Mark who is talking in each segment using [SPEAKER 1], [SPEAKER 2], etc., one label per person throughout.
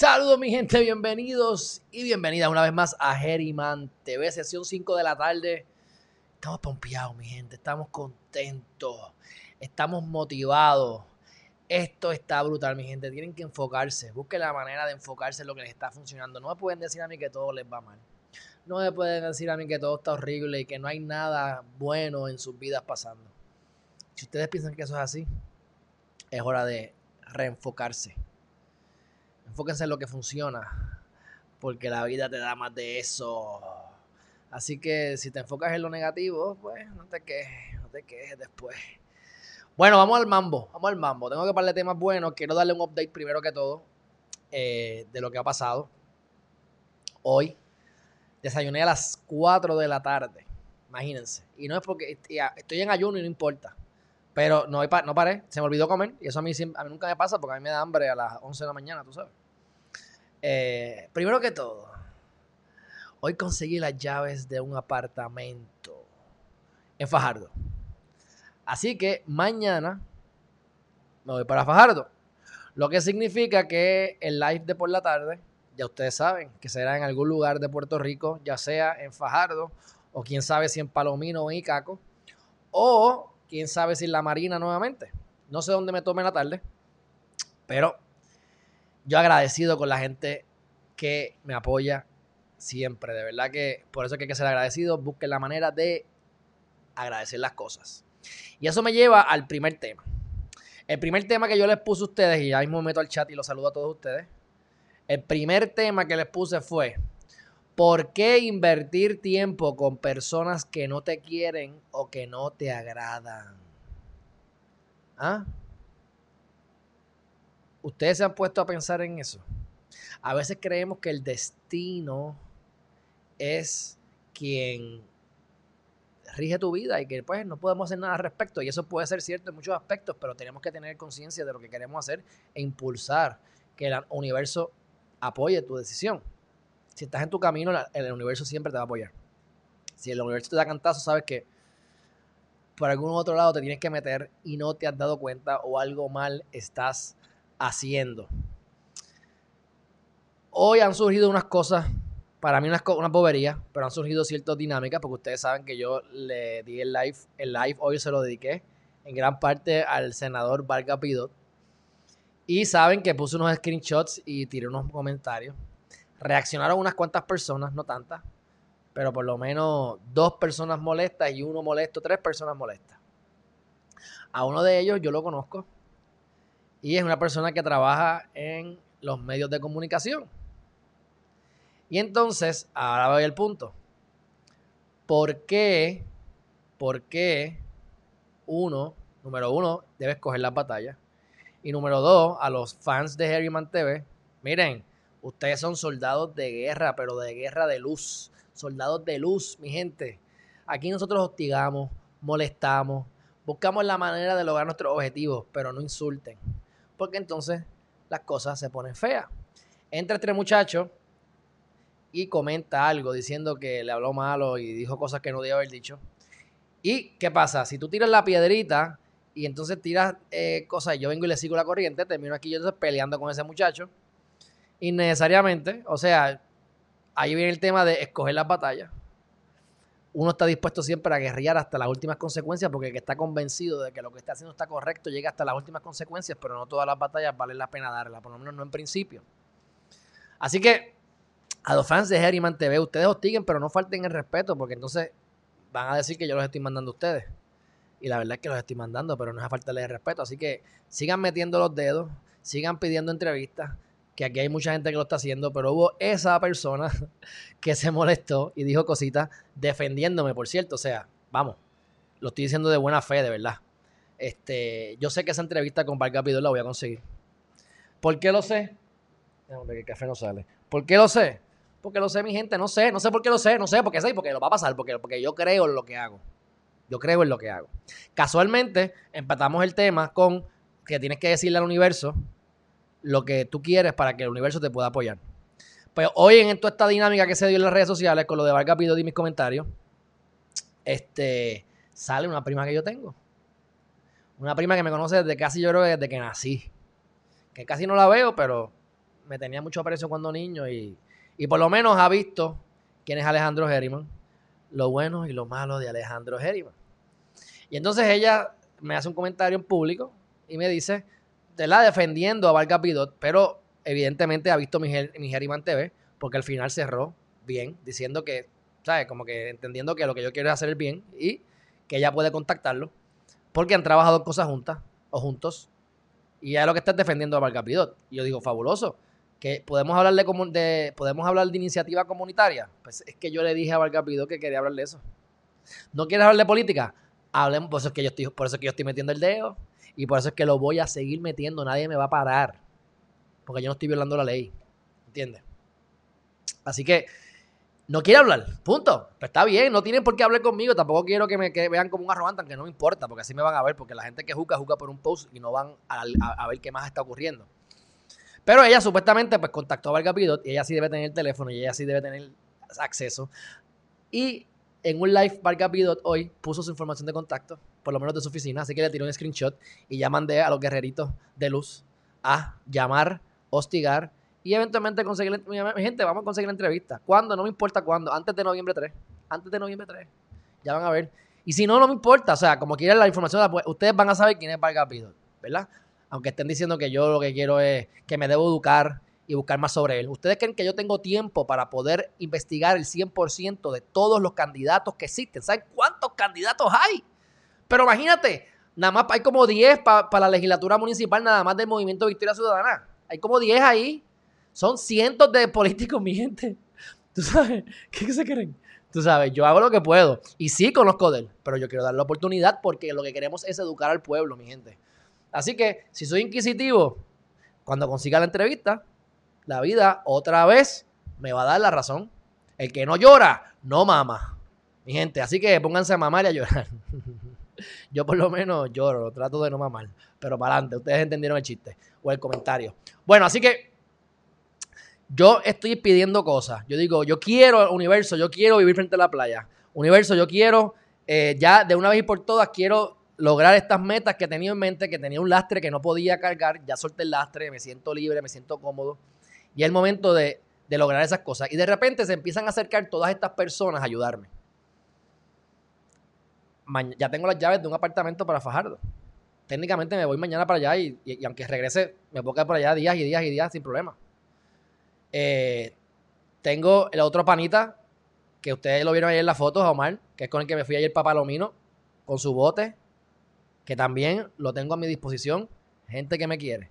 [SPEAKER 1] Saludos mi gente, bienvenidos y bienvenidas una vez más a Herriman TV, sesión 5 de la tarde. Estamos pompeados mi gente, estamos contentos, estamos motivados. Esto está brutal mi gente, tienen que enfocarse, busquen la manera de enfocarse en lo que les está funcionando. No me pueden decir a mí que todo les va mal. No me pueden decir a mí que todo está horrible y que no hay nada bueno en sus vidas pasando. Si ustedes piensan que eso es así, es hora de reenfocarse enfóquense en lo que funciona, porque la vida te da más de eso. Así que si te enfocas en lo negativo, pues no te quejes, no te quejes después. Bueno, vamos al mambo, vamos al mambo. Tengo que hablar de temas buenos. Quiero darle un update primero que todo eh, de lo que ha pasado. Hoy desayuné a las 4 de la tarde, imagínense. Y no es porque estoy en ayuno y no importa. Pero no, no paré, se me olvidó comer. Y eso a mí, a mí nunca me pasa porque a mí me da hambre a las 11 de la mañana, tú sabes. Eh, primero que todo, hoy conseguí las llaves de un apartamento en Fajardo. Así que mañana me voy para Fajardo. Lo que significa que el live de por la tarde, ya ustedes saben, que será en algún lugar de Puerto Rico, ya sea en Fajardo, o quién sabe si en Palomino o en Icaco, o quién sabe si en la Marina nuevamente. No sé dónde me tome la tarde, pero yo agradecido con la gente que me apoya siempre. De verdad que por eso que hay que ser agradecido. Busquen la manera de agradecer las cosas. Y eso me lleva al primer tema. El primer tema que yo les puse a ustedes, y ya mismo me meto al chat y los saludo a todos ustedes. El primer tema que les puse fue, ¿por qué invertir tiempo con personas que no te quieren o que no te agradan? ¿Ah? ¿Ustedes se han puesto a pensar en eso? A veces creemos que el destino es quien rige tu vida y que pues no podemos hacer nada al respecto. Y eso puede ser cierto en muchos aspectos, pero tenemos que tener conciencia de lo que queremos hacer e impulsar que el universo apoye tu decisión. Si estás en tu camino, el universo siempre te va a apoyar. Si el universo te da cantazo, sabes que por algún otro lado te tienes que meter y no te has dado cuenta o algo mal estás haciendo. Hoy han surgido unas cosas, para mí una, una bobería, pero han surgido ciertas dinámicas, porque ustedes saben que yo le di el live, el live hoy se lo dediqué en gran parte al senador Vargas Pidot. Y saben que puse unos screenshots y tiré unos comentarios. Reaccionaron unas cuantas personas, no tantas, pero por lo menos dos personas molestas y uno molesto, tres personas molestas. A uno de ellos yo lo conozco, y es una persona que trabaja en los medios de comunicación. Y entonces, ahora voy al punto. ¿Por qué? ¿Por qué uno, número uno, debe escoger las batallas? Y número dos, a los fans de Harryman TV, miren, ustedes son soldados de guerra, pero de guerra de luz. Soldados de luz, mi gente. Aquí nosotros hostigamos, molestamos, buscamos la manera de lograr nuestros objetivos, pero no insulten porque entonces las cosas se ponen feas. Entra este muchacho y comenta algo diciendo que le habló malo y dijo cosas que no debía haber dicho. ¿Y qué pasa? Si tú tiras la piedrita y entonces tiras eh, cosas, yo vengo y le sigo la corriente, termino aquí yo peleando con ese muchacho, innecesariamente, o sea, ahí viene el tema de escoger las batallas uno está dispuesto siempre a guerrear hasta las últimas consecuencias porque el que está convencido de que lo que está haciendo está correcto llega hasta las últimas consecuencias, pero no todas las batallas valen la pena darlas, por lo menos no en principio. Así que a los fans de Herriman TV, ustedes hostiguen, pero no falten el respeto porque entonces van a decir que yo los estoy mandando a ustedes. Y la verdad es que los estoy mandando, pero no es a falta de respeto. Así que sigan metiendo los dedos, sigan pidiendo entrevistas, que aquí hay mucha gente que lo está haciendo, pero hubo esa persona que se molestó y dijo cositas defendiéndome, por cierto. O sea, vamos, lo estoy diciendo de buena fe, de verdad. Este, yo sé que esa entrevista con Vargas Pidor la voy a conseguir. ¿Por qué lo sé? Déjame que el café no sale. ¿Por qué lo sé? Porque lo sé, mi gente, no sé, no sé por qué lo sé, no sé por qué sé, porque lo va a pasar, porque, porque yo creo en lo que hago. Yo creo en lo que hago. Casualmente, empatamos el tema con que tienes que decirle al universo lo que tú quieres para que el universo te pueda apoyar. Pues hoy en toda esta dinámica que se dio en las redes sociales con lo de Vargas Pido y mis comentarios, este, sale una prima que yo tengo. Una prima que me conoce desde casi, yo creo, desde que nací. Que casi no la veo, pero me tenía mucho aprecio cuando niño y, y por lo menos ha visto quién es Alejandro Herriman, lo bueno y lo malo de Alejandro Herriman. Y entonces ella me hace un comentario en público y me dice, la defendiendo a Vargas Pidot, pero evidentemente ha visto mi, mi Herriman TV, porque al final cerró bien, diciendo que, ¿sabes? Como que entendiendo que lo que yo quiero es hacer el bien y que ella puede contactarlo, porque han trabajado cosas juntas o juntos, y ya es lo que está defendiendo a Vargas Pidot. Y yo digo, fabuloso, que podemos hablar de, de, podemos hablar de iniciativa comunitaria. Pues es que yo le dije a Vargas Pidot que quería hablar de eso. ¿No quieres hablar de política? Hablemos, por eso es que yo estoy, por eso es que yo estoy metiendo el dedo y por eso es que lo voy a seguir metiendo, nadie me va a parar. Porque yo no estoy violando la ley. ¿Entiendes? Así que no quiere hablar, punto. Pues está bien, no tienen por qué hablar conmigo. Tampoco quiero que me vean como un arrogante, aunque no me importa, porque así me van a ver, porque la gente que juzga, juzga por un post y no van a, ver qué más está ocurriendo. Pero ella supuestamente pues contactó a Vargas Pidot y ella sí debe tener el teléfono y ella sí debe tener acceso. Y en un live, Vargas Pidot hoy puso su información de contacto, por lo menos de su oficina, así que le tiró un screenshot y ya mandé a los guerreritos de luz a llamar, hostigar y eventualmente conseguir, mi gente, vamos a conseguir la entrevista. ¿Cuándo? No me importa cuándo, antes de noviembre 3, antes de noviembre 3, ya van a ver. Y si no, no me importa, o sea, como quieran la información, pues, ustedes van a saber quién es Vargas ¿verdad? Aunque estén diciendo que yo lo que quiero es que me debo educar, y buscar más sobre él. ¿Ustedes creen que yo tengo tiempo para poder investigar el 100% de todos los candidatos que existen? ¿Saben cuántos candidatos hay? Pero imagínate, nada más hay como 10 para la legislatura municipal, nada más del Movimiento Victoria Ciudadana. Hay como 10 ahí. Son cientos de políticos, mi gente. ¿Tú sabes? ¿Qué se creen? Tú sabes, yo hago lo que puedo. Y sí conozco de él, pero yo quiero dar la oportunidad porque lo que queremos es educar al pueblo, mi gente. Así que, si soy inquisitivo, cuando consiga la entrevista, la vida otra vez me va a dar la razón. El que no llora, no mama. Mi gente, así que pónganse a mamar y a llorar. Yo por lo menos lloro, trato de no mamar. Pero para adelante, ustedes entendieron el chiste o el comentario. Bueno, así que yo estoy pidiendo cosas. Yo digo, yo quiero, universo, yo quiero vivir frente a la playa. Universo, yo quiero, eh, ya de una vez y por todas, quiero lograr estas metas que tenía en mente, que tenía un lastre que no podía cargar. Ya solté el lastre, me siento libre, me siento cómodo. Y es el momento de, lograr esas cosas. Y de repente se empiezan a acercar todas estas personas a ayudarme. Ya tengo las llaves de un apartamento para Fajardo. Técnicamente me voy mañana para allá y, aunque regrese, me puedo quedar por allá días y días y días sin problema. Eh, tengo el otro panita, que ustedes lo vieron ayer en la foto, Omar, que es con el que me fui ayer para Palomino, con su bote, que también lo tengo a mi disposición. Gente que me quiere.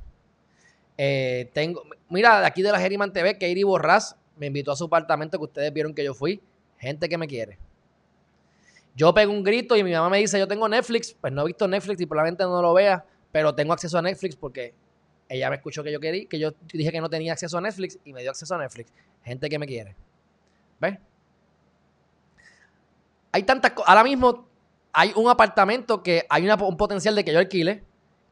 [SPEAKER 1] Eh, tengo, mira, de aquí de la Geriman TV, Katie Borras me invitó a su apartamento que ustedes vieron que yo fui. Gente que me quiere. Yo pego un grito y mi mamá me dice, yo tengo Netflix. Pues no he visto Netflix y probablemente no lo vea, pero tengo acceso a Netflix porque ella me escuchó que yo quería, que yo dije que no tenía acceso a Netflix y me dio acceso a Netflix. Gente que me quiere. ¿Ves? Hay tantas cosas. Ahora mismo hay un apartamento que hay un potencial de que yo alquile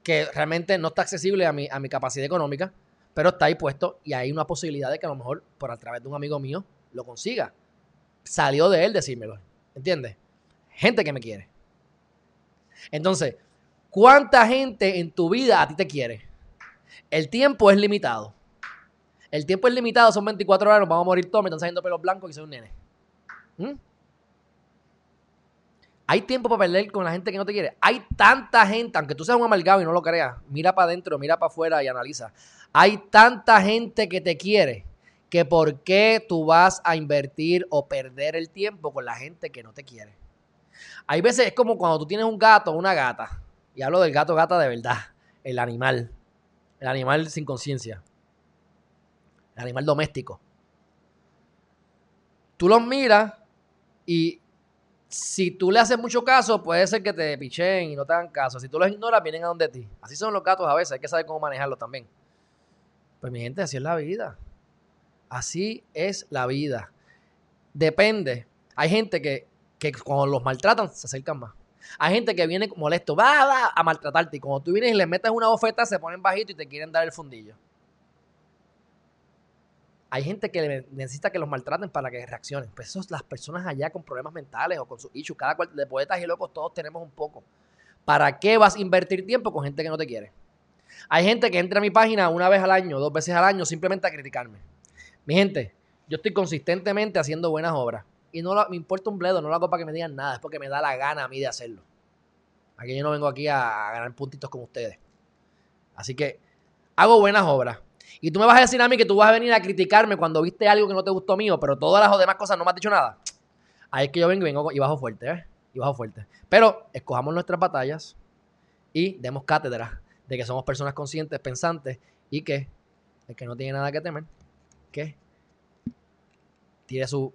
[SPEAKER 1] que realmente no está accesible a mi, a mi capacidad económica, pero está ahí puesto y hay una posibilidad de que a lo mejor por a través de un amigo mío lo consiga. Salió de él decírmelo, ¿entiendes? Gente que me quiere. Entonces, ¿cuánta gente en tu vida a ti te quiere? El tiempo es limitado. El tiempo es limitado, son 24 horas, nos vamos a morir todos, me están saliendo pelos blancos y soy un nene. ¿Mm? Hay tiempo para perder con la gente que no te quiere. Hay tanta gente, aunque tú seas un amalgado y no lo creas, mira para adentro, mira para afuera y analiza. Hay tanta gente que te quiere que por qué tú vas a invertir o perder el tiempo con la gente que no te quiere. Hay veces es como cuando tú tienes un gato o una gata, y hablo del gato gata de verdad, el animal, el animal sin conciencia, el animal doméstico. Tú los miras y si tú le haces mucho caso, puede ser que te pichen y no te hagan caso. Si tú los ignoras, vienen a donde ti. Así son los gatos a veces, hay que saber cómo manejarlos también. Pues mi gente, así es la vida. Así es la vida. Depende. Hay gente que, que cuando los maltratan se acercan más. Hay gente que viene molesto, va, va a maltratarte. Y cuando tú vienes y les metes una bofeta, se ponen bajito y te quieren dar el fundillo. Hay gente que necesita que los maltraten para que reaccionen. Pues eso las personas allá con problemas mentales o con sus issues. Cada cual de poetas y locos todos tenemos un poco. ¿Para qué vas a invertir tiempo con gente que no te quiere? Hay gente que entra a mi página una vez al año, dos veces al año, simplemente a criticarme. Mi gente, yo estoy consistentemente haciendo buenas obras. Y no me importa un bledo, no lo hago para que me digan nada, es porque me da la gana a mí de hacerlo. Aquí yo no vengo aquí a, ganar puntitos con ustedes. Así que hago buenas obras. Y tú me vas a decir a mí que tú vas a venir a criticarme cuando viste algo que no te gustó mío, pero todas las demás cosas no me has dicho nada. Ahí es que yo vengo y vengo y bajo fuerte, ¿eh? Y bajo fuerte. Pero escojamos nuestras batallas y demos cátedra de que somos personas conscientes, pensantes y que el que no tiene nada que temer, que tire su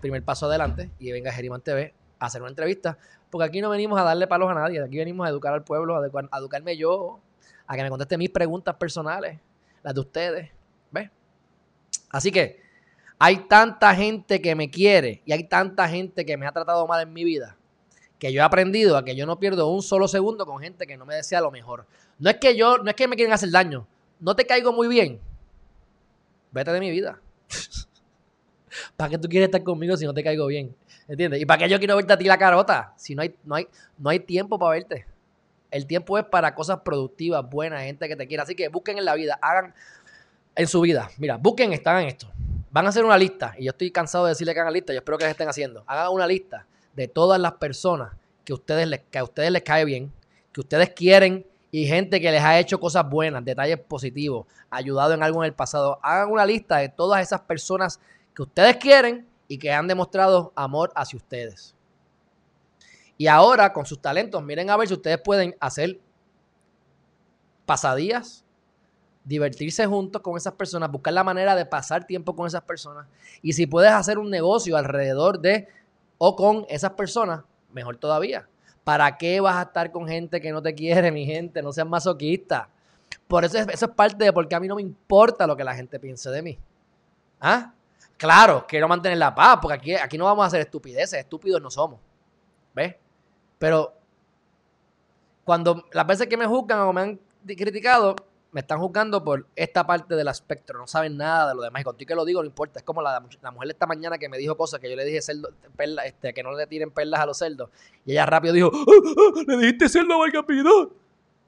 [SPEAKER 1] primer paso adelante y venga Geriman TV a hacer una entrevista. Porque aquí no venimos a darle palos a nadie, aquí venimos a educar al pueblo, a, a educarme yo, a que me conteste mis preguntas personales las de ustedes. ¿Ves? Así que hay tanta gente que me quiere y hay tanta gente que me ha tratado mal en mi vida que yo he aprendido a que yo no pierdo un solo segundo con gente que no me desea lo mejor. No es que yo, no es que me quieren hacer daño. No te caigo muy bien. Vete de mi vida. ¿Para qué tú quieres estar conmigo si no te caigo bien? ¿Entiendes? ¿Y para qué yo quiero verte a ti la carota? Si no hay, no hay, no hay tiempo para verte. El tiempo es para cosas productivas, buenas, gente que te quiera. Así que busquen en la vida, hagan en su vida. Mira, busquen, están en esto. Van a hacer una lista, y yo estoy cansado de decirle que hagan lista, yo espero que la estén haciendo. Hagan una lista de todas las personas que, ustedes les, que a ustedes les cae bien, que ustedes quieren y gente que les ha hecho cosas buenas, detalles positivos, ayudado en algo en el pasado. Hagan una lista de todas esas personas que ustedes quieren y que han demostrado amor hacia ustedes. Y ahora, con sus talentos, miren a ver si ustedes pueden hacer pasadías, divertirse juntos con esas personas, buscar la manera de pasar tiempo con esas personas. Y si puedes hacer un negocio alrededor de o con esas personas, mejor todavía. ¿Para qué vas a estar con gente que no te quiere, mi gente? No seas masoquista. Por eso, eso es parte de porque a mí no me importa lo que la gente piense de mí. ¿Ah? Claro, quiero mantener la paz, porque aquí, aquí no vamos a hacer estupideces, estúpidos no somos. ¿Ves? Pero cuando las veces que me juzgan o me han criticado, me están juzgando por esta parte del espectro, no saben nada de lo demás. Y contigo que lo digo, no importa. Es como la, la mujer esta mañana que me dijo cosas que yo le dije cerdo, perla, este, que no le tiren perlas a los cerdos. Y ella rápido dijo, ah, ah, le dijiste cerdo a Valcapidón.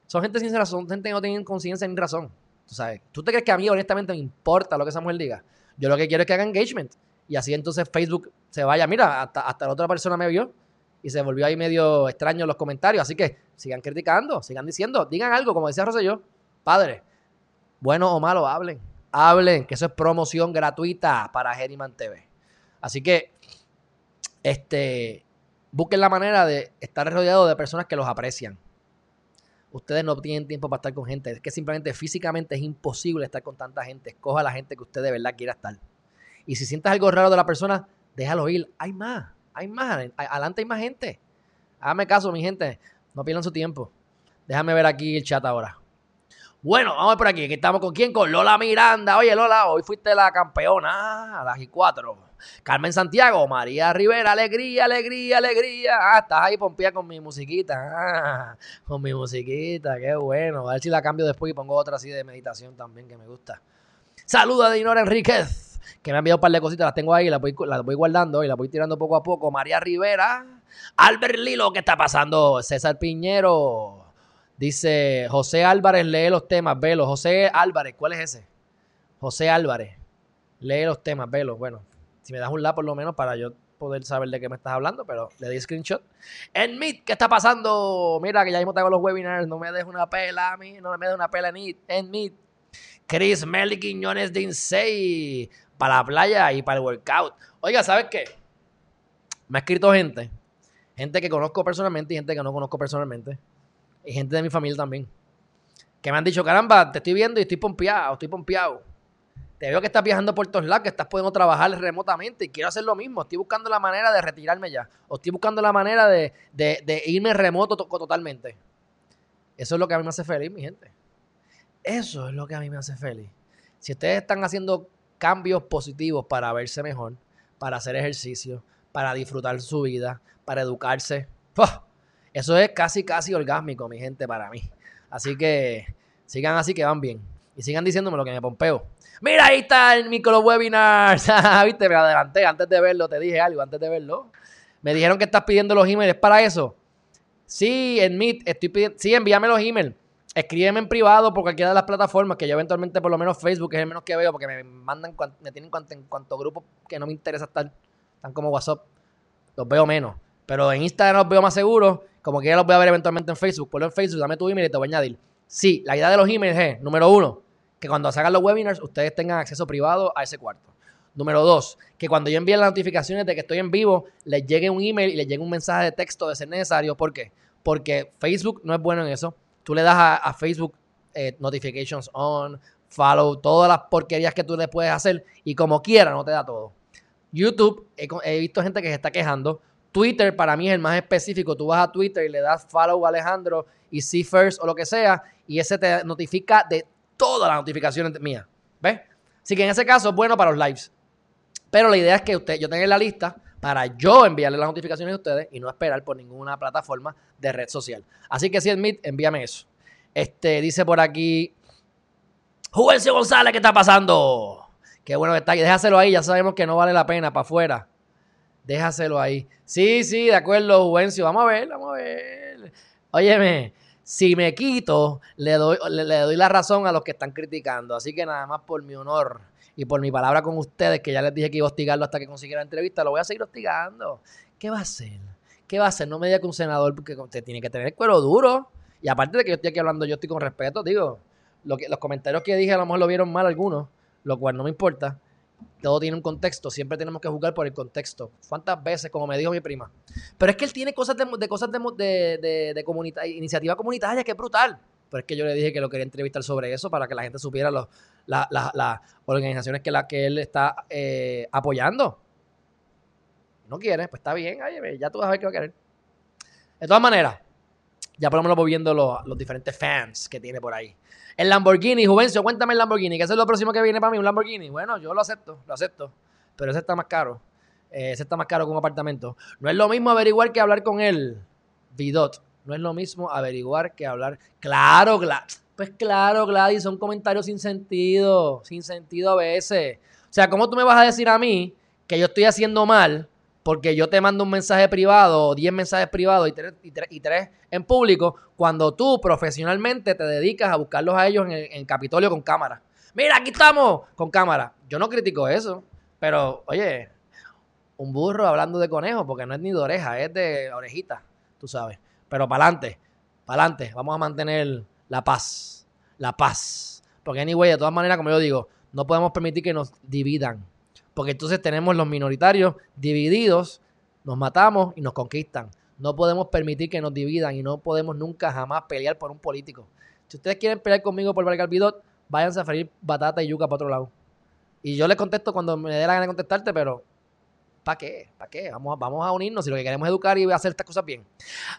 [SPEAKER 1] Son gente sin razón, gente que no tienen conciencia ni razón. ¿Tú sabes? ¿Tú te crees que a mí honestamente me importa lo que esa mujer diga? Yo lo que quiero es que haga engagement. Y así entonces Facebook se vaya. Mira, hasta, hasta la otra persona me vio y se volvió ahí medio extraño los comentarios. Así que sigan criticando, sigan diciendo, digan algo, como decía Rosselló, padre, bueno o malo, hablen, hablen, que eso es promoción gratuita para Geriman TV. Así que, este, busquen la manera de estar rodeado de personas que los aprecian. Ustedes no tienen tiempo para estar con gente. Es que simplemente físicamente es imposible estar con tanta gente. Escoja la gente que usted de verdad quiera estar. Y si sientes algo raro de la persona, déjalo ir. Hay más. Hay más, adelante hay más gente. Hágame caso, mi gente. No pierdan su tiempo. Déjame ver aquí el chat ahora. Bueno, vamos por aquí. estamos con quién? Con Lola Miranda. Oye, Lola, hoy fuiste la campeona, a las G4. Carmen Santiago, María Rivera, alegría, alegría, alegría. Ah, estás ahí pompía con mi musiquita. Ah, con mi musiquita, qué bueno. A ver si la cambio después y pongo otra así de meditación también que me gusta. Saluda a Dinora Enríquez que me han enviado un par de cositas, las tengo ahí, las voy, las voy guardando y las voy tirando poco a poco. María Rivera, Albert Lilo, ¿qué está pasando? César Piñero, dice José Álvarez, lee los temas, velo. José Álvarez, ¿cuál es ese? José Álvarez, lee los temas, velo. Bueno, si me das un la por lo menos para yo poder saber de qué me estás hablando, pero le di screenshot. En Meet, ¿qué está pasando? Mira que ya mismo tengo los webinars, no me dejes una pela a mí, no me dejes una pela en, en Meet. Chris Meli Quiñones de Insei para la playa y para el workout. Oiga, ¿sabes qué? Me ha escrito gente, gente que conozco personalmente y gente que no conozco personalmente, y gente de mi familia también, que me han dicho, caramba, te estoy viendo y estoy pompeado, estoy pompeado. Te veo que estás viajando por todos lados, que estás pudiendo trabajar remotamente y quiero hacer lo mismo. Estoy buscando la manera de retirarme ya. O estoy buscando la manera de, irme remoto totalmente. Eso es lo que a mí me hace feliz, mi gente. Eso es lo que a mí me hace feliz. Si ustedes están haciendo cambios positivos para verse mejor, para hacer ejercicio, para disfrutar su vida, para educarse. Eso es casi, casi orgásmico, mi gente, para mí. Así que sigan así que van bien. Y sigan diciéndome lo que me pompeo. Mira, ahí está el micro webinar. Viste, me adelanté antes de verlo, te dije algo antes de verlo. Me dijeron que estás pidiendo los emails para eso. Sí, en Meet estoy pidiendo. Sí, envíame los emails. Escríbeme en privado por cualquiera de las plataformas que yo eventualmente, por lo menos Facebook, es el menos que veo porque me mandan, me tienen en cuanto grupo que no me interesa estar. Están como WhatsApp. Los veo menos. Pero en Instagram los veo más seguros. Como que ya los voy a ver eventualmente en Facebook. Ponlo en Facebook, dame tu email y te voy a añadir. Sí, la idea de los emails es, número uno, que cuando se hagan los webinars ustedes tengan acceso privado a ese cuarto. Número dos, que cuando yo envíe las notificaciones de que estoy en vivo, les llegue un email y les llegue un mensaje de texto de ser necesario. ¿Por qué? Porque Facebook no es bueno en eso. Tú le das a, Facebook eh, notifications on, follow, todas las porquerías que tú le puedes hacer y como quiera no te da todo. YouTube, he, visto gente que se está quejando. Twitter para mí es el más específico. Tú vas a Twitter y le das follow a Alejandro y see first o lo que sea y ese te notifica de todas las notificaciones mías. ¿Ves? Así que en ese caso es bueno para los lives. Pero la idea es que usted, yo tenga la lista para yo enviarle las notificaciones a ustedes y no esperar por ninguna plataforma de red social. Así que si es Meet, envíame eso. Este, dice por aquí, Juvencio González, ¿qué está pasando? Qué bueno que está ahí. Déjaselo ahí, ya sabemos que no vale la pena para afuera. Déjaselo ahí. Sí, sí, de acuerdo, Juvencio. Vamos a ver, vamos a ver. Óyeme, si me quito, le doy, le doy la razón a los que están criticando. Así que nada más por mi honor y por mi palabra con ustedes, que ya les dije que iba a hostigarlo hasta que consiguiera la entrevista, lo voy a seguir hostigando. ¿Qué va a hacer? ¿Qué va a hacer? No me diga que un senador, porque usted tiene que tener el cuero duro. Y aparte de que yo estoy aquí hablando, yo estoy con respeto, digo, lo que, los comentarios que dije a lo mejor lo vieron mal algunos, lo cual no me importa. Todo tiene un contexto, siempre tenemos que jugar por el contexto. ¿Cuántas veces, como me dijo mi prima? Pero es que él tiene cosas de, cosas de, de, de iniciativa comunitaria que es brutal. Pero es que yo le dije que lo quería entrevistar sobre eso para que la gente supiera las organizaciones que, la, que él está eh, apoyando. No quiere, pues está bien, ya tú vas a ver qué va a querer. De todas maneras, ya por lo menos voy viendo los diferentes fans que tiene por ahí. El Lamborghini, Juvencio, cuéntame el Lamborghini, que es lo próximo que viene para mí, un Lamborghini. Bueno, yo lo acepto, lo acepto. Pero ese está más caro. Eh, ese está más caro que un apartamento. No es lo mismo averiguar que hablar con él. Vidot. No es lo mismo averiguar que hablar. Claro, claro. Pues claro, Gladys, son comentarios sin sentido, sin sentido a veces. O sea, ¿cómo tú me vas a decir a mí que yo estoy haciendo mal porque yo te mando un mensaje privado, 10 mensajes privados y tres, y, tres, en público, cuando tú profesionalmente te dedicas a buscarlos a ellos en el Capitolio con cámara? Mira, aquí estamos con cámara. Yo no critico eso, pero oye, un burro hablando de conejo, porque no es ni de oreja, es de orejita, tú sabes. Pero para adelante, para adelante, vamos a mantener la paz, la paz. Porque anyway, de todas maneras, como yo digo, no podemos permitir que nos dividan. Porque entonces tenemos los minoritarios divididos, nos matamos y nos conquistan. No podemos permitir que nos dividan y no podemos nunca jamás pelear por un político. Si ustedes quieren pelear conmigo por Valgar Bidot, váyanse a freír batata y yuca para otro lado. Y yo les contesto cuando me dé la gana de contestarte, pero ¿Para qué? ¿Para qué? Vamos, vamos a unirnos si lo que queremos es educar y hacer estas cosas bien.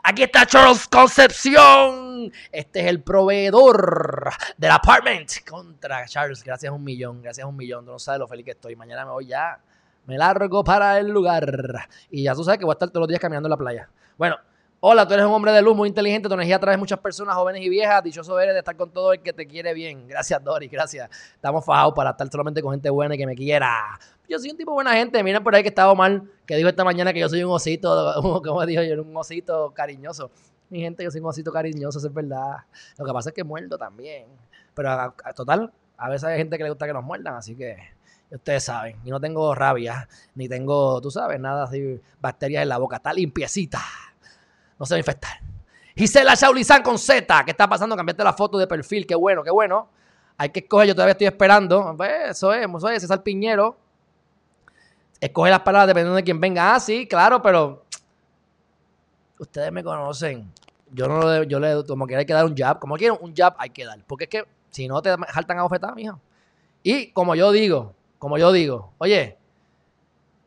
[SPEAKER 1] Aquí está Charles Concepción. Este es el proveedor del apartment. Contra Charles, gracias a un millón, gracias a un millón. no sabes lo feliz que estoy. Mañana me voy ya. Me largo para el lugar. Y ya tú sabes que voy a estar todos los días caminando en la playa. Bueno, Hola, tú eres un hombre de luz muy inteligente, tu energía atrae muchas personas jóvenes y viejas. Dichoso eres de estar con todo el que te quiere bien. Gracias, Doris, gracias. Estamos fajados para estar solamente con gente buena y que me quiera. Yo soy un tipo buena gente. Miren por ahí que estaba mal, que dijo esta mañana que yo soy un osito, como dijo yo, un osito cariñoso. Mi gente, yo soy un osito cariñoso, eso es verdad. Lo que pasa es que muerdo también. Pero a, total, a veces hay gente que le gusta que nos muerdan, así que ustedes saben. Y no tengo rabia, ni tengo, tú sabes, nada así, bacterias en la boca. Está limpiecita no se va a infectar. Gisela Shaulizán con Z, ¿qué está pasando? Cambiaste la foto de perfil, qué bueno, qué bueno. Hay que escoger, yo todavía estoy esperando. Pues, eso es, eso es, César Piñero. Escoge las palabras dependiendo de quién venga. Ah, sí, claro, pero ustedes me conocen. Yo no yo le, como que hay que dar un jab. Como quieren un jab, hay que dar. Porque es que si no te saltan a bofetar, mijo. Y como yo digo, como yo digo, oye,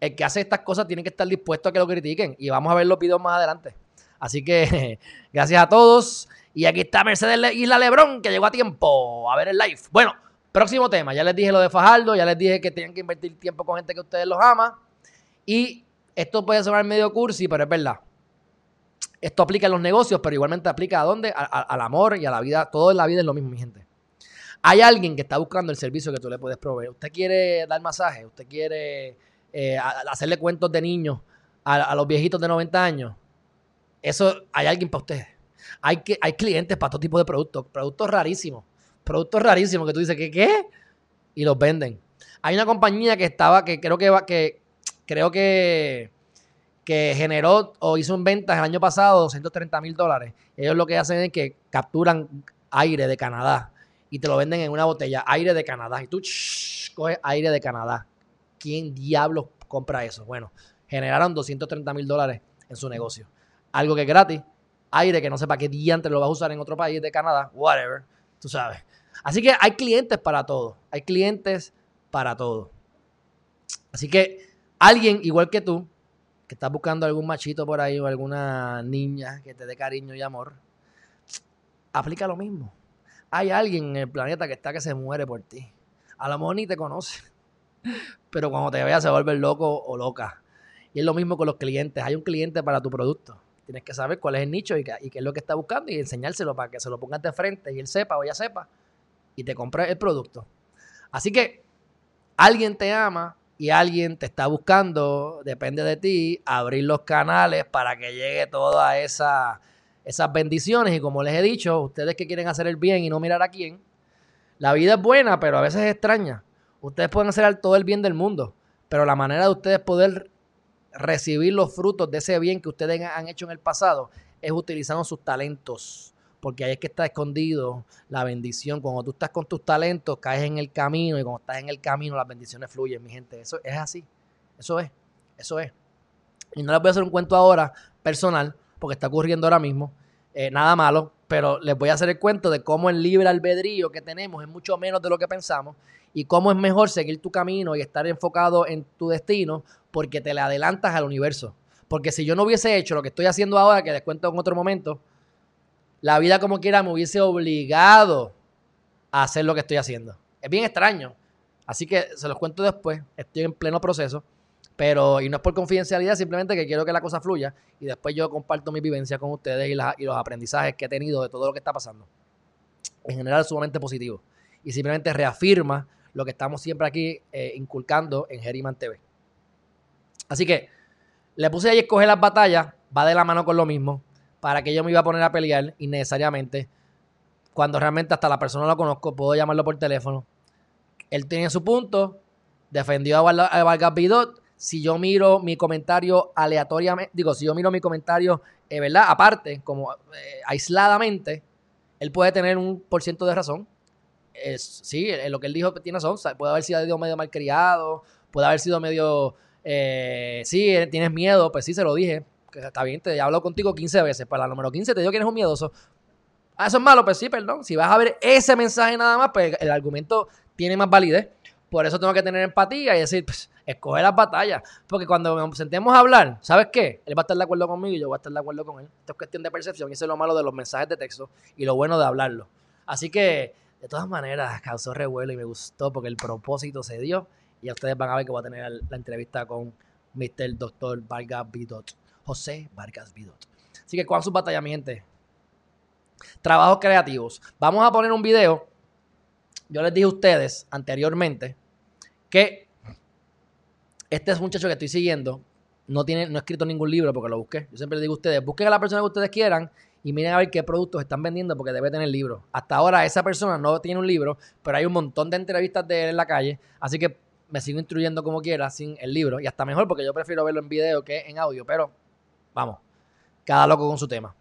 [SPEAKER 1] el que hace estas cosas tiene que estar dispuesto a que lo critiquen. Y vamos a ver los videos más adelante. Así que gracias a todos. Y aquí está Mercedes Isla Lebrón, que llegó a tiempo a ver el live. Bueno, Próximo tema, ya les dije lo de Fajardo, ya les dije que tienen que invertir tiempo con gente que ustedes los ama. Y esto puede sonar medio cursi, pero es verdad. Esto aplica en los negocios, pero igualmente aplica a dónde? al amor y a la vida. Todo en la vida es lo mismo, mi gente. Hay alguien que está buscando el servicio que tú le puedes proveer. Usted quiere dar masaje, usted quiere eh, hacerle cuentos de niños a, los viejitos de 90 años. Eso, hay alguien para usted. Hay, que, hay clientes para todo tipo de productos, productos rarísimos. Productos rarísimos que tú dices, ¿qué qué? Y los venden. Hay una compañía que estaba, que creo que, que creo que, que generó o hizo en ventas el año pasado 230 mil dólares. Ellos lo que hacen es que capturan aire de Canadá y te lo venden en una botella, aire de Canadá. Y tú coges aire de Canadá. ¿Quién diablos compra eso? Bueno, generaron 230 mil dólares en su negocio. Algo que es gratis, aire que no sepa qué diantre lo vas a usar en otro país de Canadá, whatever, tú sabes. Así que hay clientes para todo, hay clientes para todo. Así que alguien igual que tú, que estás buscando algún machito por ahí o alguna niña que te dé cariño y amor, aplica lo mismo. Hay alguien en el planeta que está que se muere por ti. A lo mejor ni te conoce, pero cuando te vea se vuelve loco o loca. Y es lo mismo con los clientes. Hay un cliente para tu producto. Tienes que saber cuál es el nicho y qué, es lo que está buscando y enseñárselo para que se lo pongas de frente y él sepa o ella sepa y te compre el producto. Así que alguien te ama y alguien te está buscando, depende de ti, abrir los canales para que llegue toda esa, esas bendiciones. Y como les he dicho, ustedes que quieren hacer el bien y no mirar a quién, la vida es buena, pero a veces es extraña. Ustedes pueden hacer todo el bien del mundo, pero la manera de ustedes poder recibir los frutos de ese bien que ustedes han hecho en el pasado es utilizando sus talentos. Porque ahí es que está escondido la bendición. Cuando tú estás con tus talentos, caes en el camino y cuando estás en el camino, las bendiciones fluyen, mi gente. Eso es así. Eso es. Eso es. Y no les voy a hacer un cuento ahora personal, porque está ocurriendo ahora mismo. Eh, nada malo, pero les voy a hacer el cuento de cómo el libre albedrío que tenemos es mucho menos de lo que pensamos y cómo es mejor seguir tu camino y estar enfocado en tu destino porque te le adelantas al universo. Porque si yo no hubiese hecho lo que estoy haciendo ahora, que les cuento en otro momento, la vida como quiera me hubiese obligado a hacer lo que estoy haciendo. Es bien extraño. Así que se los cuento después. Estoy en pleno proceso. Pero, y no es por confidencialidad, simplemente que quiero que la cosa fluya. Y después yo comparto mi vivencia con ustedes y, los aprendizajes que he tenido de todo lo que está pasando. En general, sumamente positivo. Y simplemente reafirma lo que estamos siempre aquí eh, inculcando en Geriman TV. Así que le puse ahí escoger las batallas, va de la mano con lo mismo, para que yo me iba a poner a pelear innecesariamente, cuando realmente hasta la persona lo conozco, puedo llamarlo por teléfono. Él tiene su punto, defendió a Vargas Bidot. Si yo miro mi comentario aleatoriamente, digo, si yo miro mi comentario, eh, ¿verdad? Aparte, como eh, aisladamente, él puede tener un por ciento de razón. sí, en lo que él dijo tiene razón. Puede haber sido medio malcriado, puede haber sido medio eh, sí, eh, tienes miedo, pues sí, se lo dije. Está bien, te he contigo 15 veces. Para la número 15 te digo que eres un miedoso. Ah, eso es malo, pues sí, perdón. Si vas a ver ese mensaje nada más, pues el argumento tiene más validez. Por eso tengo que tener empatía y decir, pues, escoge las batallas. Porque cuando nos sentemos a hablar, ¿sabes qué? Él va a estar de acuerdo conmigo y yo voy a estar de acuerdo con él. Esto es cuestión de percepción y eso es lo malo de los mensajes de texto y lo bueno de hablarlo. Así que, de todas maneras, causó revuelo y me gustó porque el propósito se dio y ustedes van a ver que voy a tener la entrevista con Mr. Dr. Vargas Bidot. José Vargas Bidot. Así que, ¿cuál su batalla, mi gente? Trabajos creativos. Vamos a poner un video. Yo les dije a ustedes anteriormente que este es muchacho que estoy siguiendo. No, tiene, no ha escrito ningún libro porque lo busqué. Yo siempre les digo a ustedes, busquen a la persona que ustedes quieran y miren a ver qué productos están vendiendo porque debe tener libro. Hasta ahora esa persona no tiene un libro, pero hay un montón de entrevistas de él en la calle. Así que me sigo instruyendo como quiera sin el libro. Y hasta mejor porque yo prefiero verlo en video que en audio. Pero vamos, cada loco con su tema.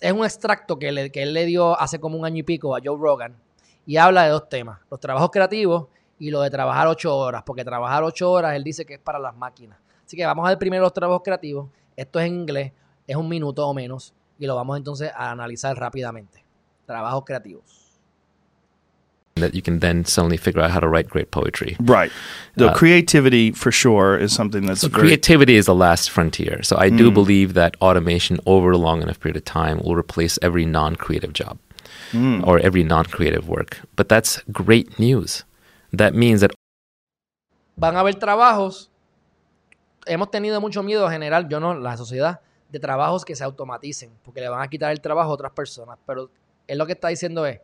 [SPEAKER 1] Es un extracto que, él le dio hace como un año y pico a Joe Rogan. Y habla de dos temas. Los trabajos creativos y lo de trabajar ocho horas. Porque trabajar ocho horas él dice que es para las máquinas. Así que vamos a ver primero los trabajos creativos. Esto es en inglés. Es un minuto o menos. Y lo vamos entonces a analizar rápidamente. Trabajos creativos.
[SPEAKER 2] That you can then suddenly figure out how to write great poetry.
[SPEAKER 3] Right. The uh, creativity for sure is something that's
[SPEAKER 2] so creativity is the last frontier. So I mm. do believe that automation over a long enough period of time will replace every non-creative job.
[SPEAKER 3] Mm.
[SPEAKER 2] or every non-creative work. But that's great news. That means that
[SPEAKER 1] Van a haber trabajos. Hemos tenido mucho miedo en general, yo no, la sociedad, de trabajos que se automaticen, porque le van a quitar el trabajo a otras personas. Pero él lo que está diciendo es,